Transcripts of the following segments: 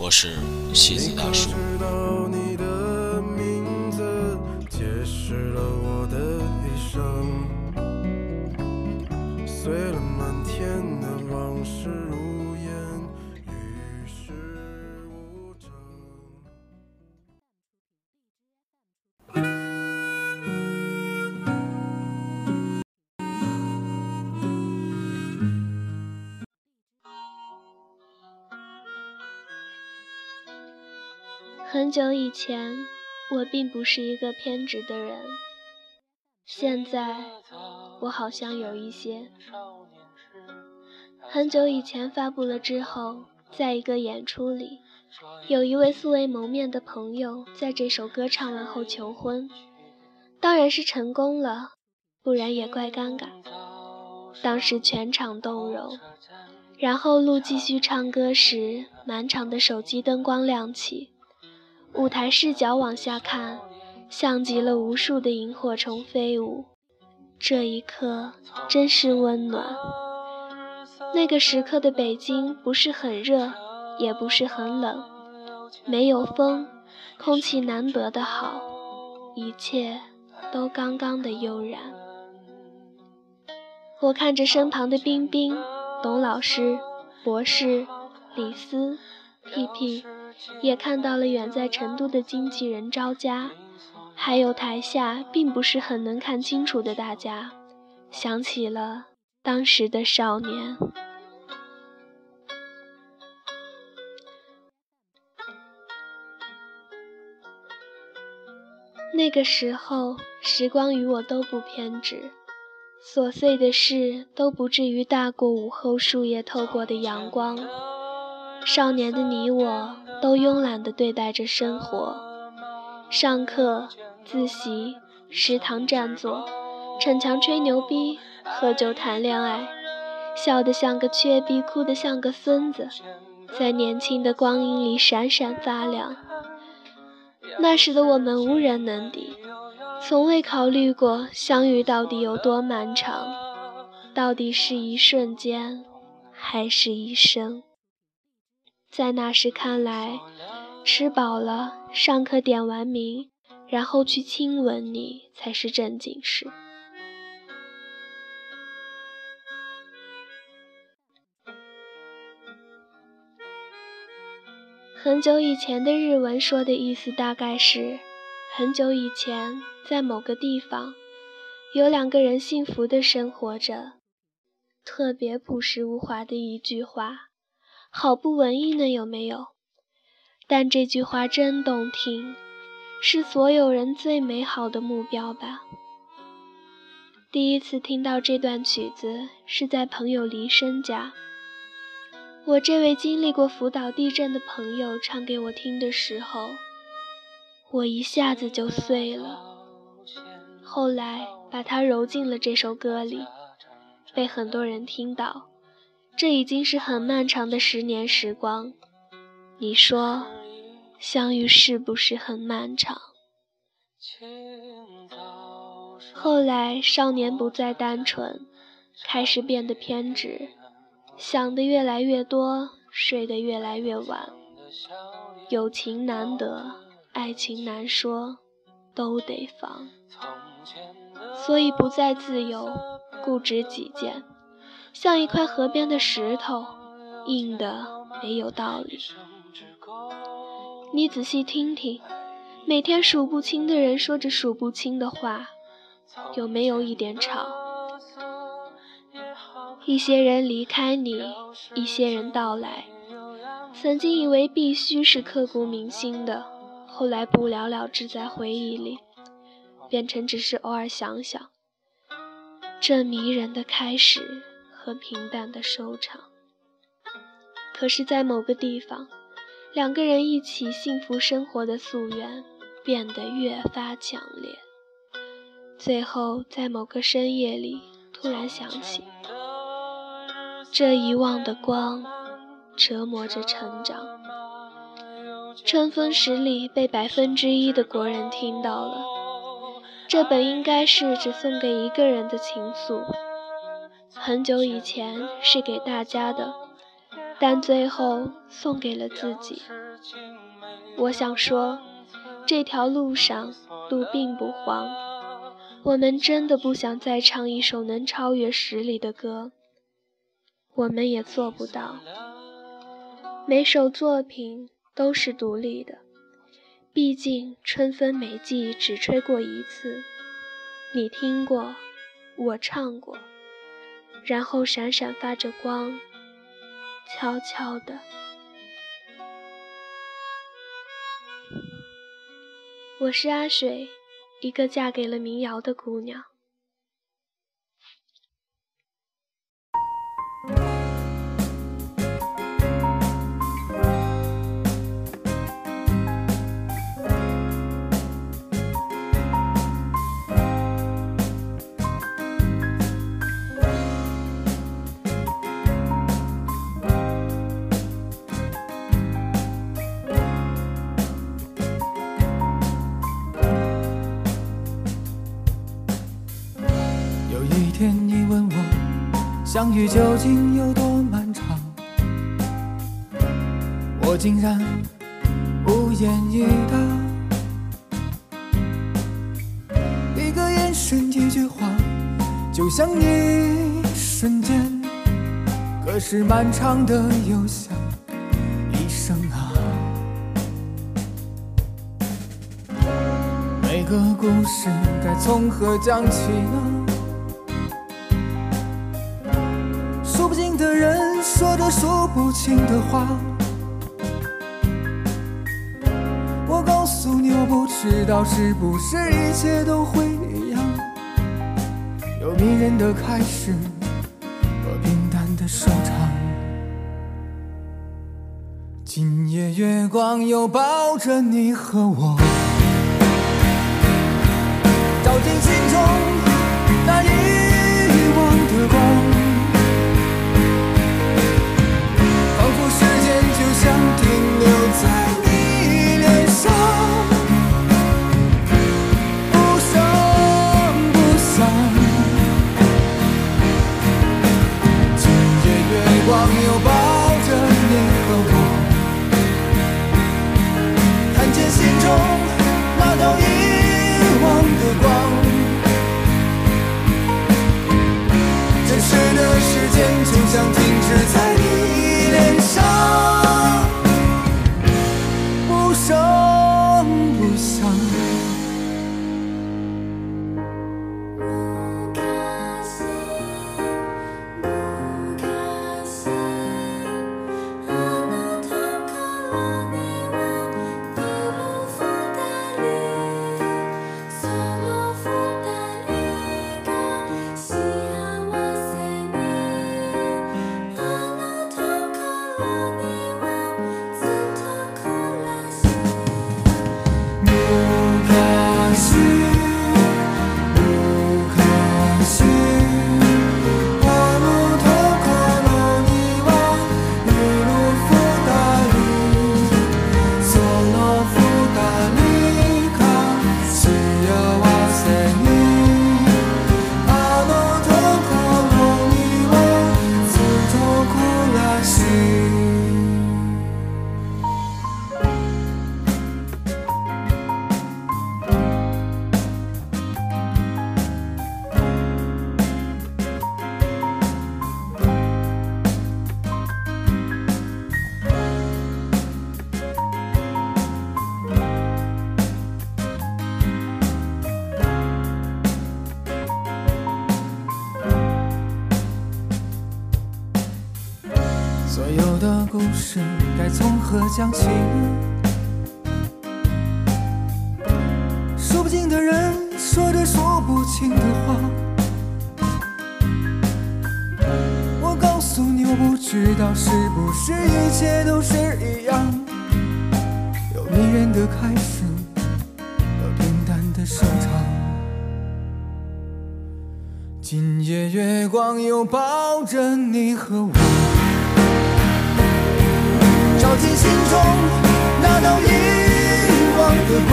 我是西子大叔。很久以前，我并不是一个偏执的人。现在，我好像有一些。很久以前发布了之后，在一个演出里，有一位素未谋面的朋友在这首歌唱完后求婚，当然是成功了，不然也怪尴尬。当时全场动容，然后陆继续唱歌时，满场的手机灯光亮起。舞台视角往下看，像极了无数的萤火虫飞舞。这一刻真是温暖。那个时刻的北京不是很热，也不是很冷，没有风，空气难得的好，一切都刚刚的悠然。我看着身旁的冰冰、董老师、博士、李斯、屁屁。也看到了远在成都的经纪人招佳，还有台下并不是很能看清楚的大家，想起了当时的少年。那个时候，时光与我都不偏执，琐碎的事都不至于大过午后树叶透过的阳光。少年的你我。慵懒地对待着生活，上课、自习、食堂占座、逞强吹牛逼、喝酒谈恋爱，笑得像个缺逼，哭得像个孙子，在年轻的光阴里闪闪发亮。那时的我们无人能敌，从未考虑过相遇到底有多漫长，到底是一瞬间，还是一生。在那时看来，吃饱了，上课点完名，然后去亲吻你才是正经事。很久以前的日文说的意思大概是：很久以前，在某个地方，有两个人幸福的生活着。特别朴实无华的一句话。好不文艺呢，有没有？但这句话真动听，是所有人最美好的目标吧。第一次听到这段曲子是在朋友黎深家，我这位经历过福岛地震的朋友唱给我听的时候，我一下子就碎了。后来把它揉进了这首歌里，被很多人听到。这已经是很漫长的十年时光，你说相遇是不是很漫长？后来少年不再单纯，开始变得偏执，想的越来越多，睡得越来越晚。友情难得，爱情难说，都得放，所以不再自由，固执己见。像一块河边的石头，硬的没有道理。你仔细听听，每天数不清的人说着数不清的话，有没有一点吵？一些人离开你，一些人到来。曾经以为必须是刻骨铭心的，后来不了了之在回忆里，变成只是偶尔想想。这迷人的开始。和平淡的收场。可是，在某个地方，两个人一起幸福生活的夙愿变得越发强烈。最后，在某个深夜里，突然想起，这遗忘的光折磨着成长。春风十里被百分之一的国人听到了，这本应该是只送给一个人的情愫。很久以前是给大家的，但最后送给了自己。我想说，这条路上路并不黄。我们真的不想再唱一首能超越十里的歌，我们也做不到。每首作品都是独立的，毕竟春分每季只吹过一次。你听过，我唱过，然后闪闪发着光，悄悄的。我是阿水。一个嫁给了民谣的姑娘。相遇究竟有多漫长？我竟然无言以答。一个眼神，一句话，就像一瞬间，可是漫长的又像一生啊。每个故事该从何讲起呢？的人说着说不清的话，我告诉你，我不知道是不是一切都会一样，有迷人的开始和平淡的收场。今夜月光又抱着你和我，照进心中那遗忘的光。所有的故事该从何讲起，说不尽的人说着说不清的话。我告诉你，我不知道是不是一切都是一样，有迷人的开始和平淡的收场。今夜月光又抱着你和我，照进心中那道遗忘的光，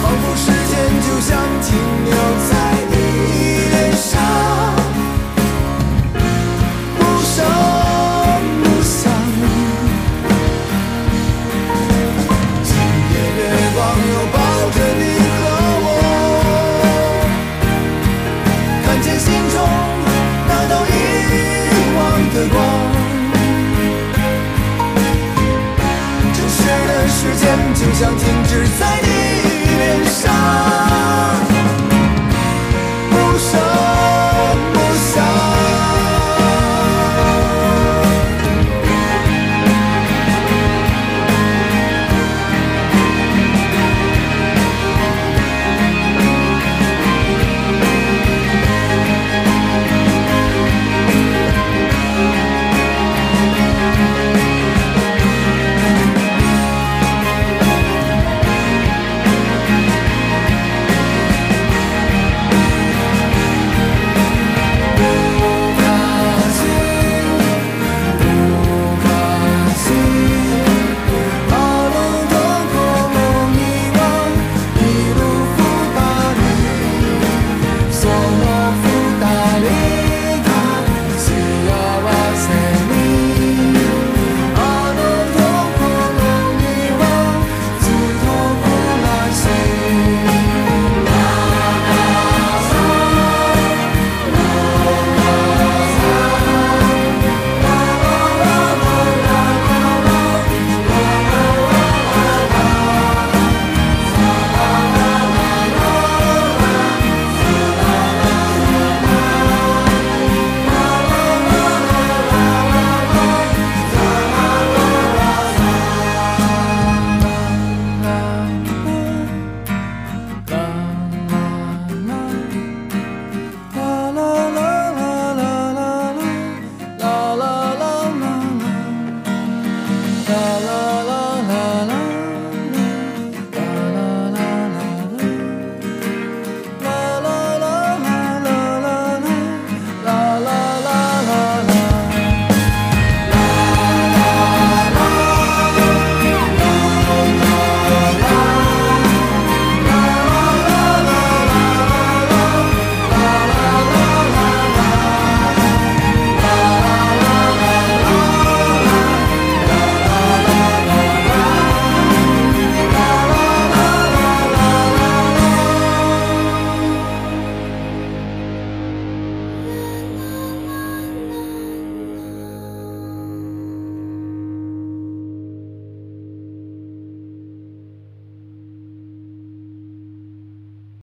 仿佛时间就像停留在你脸上。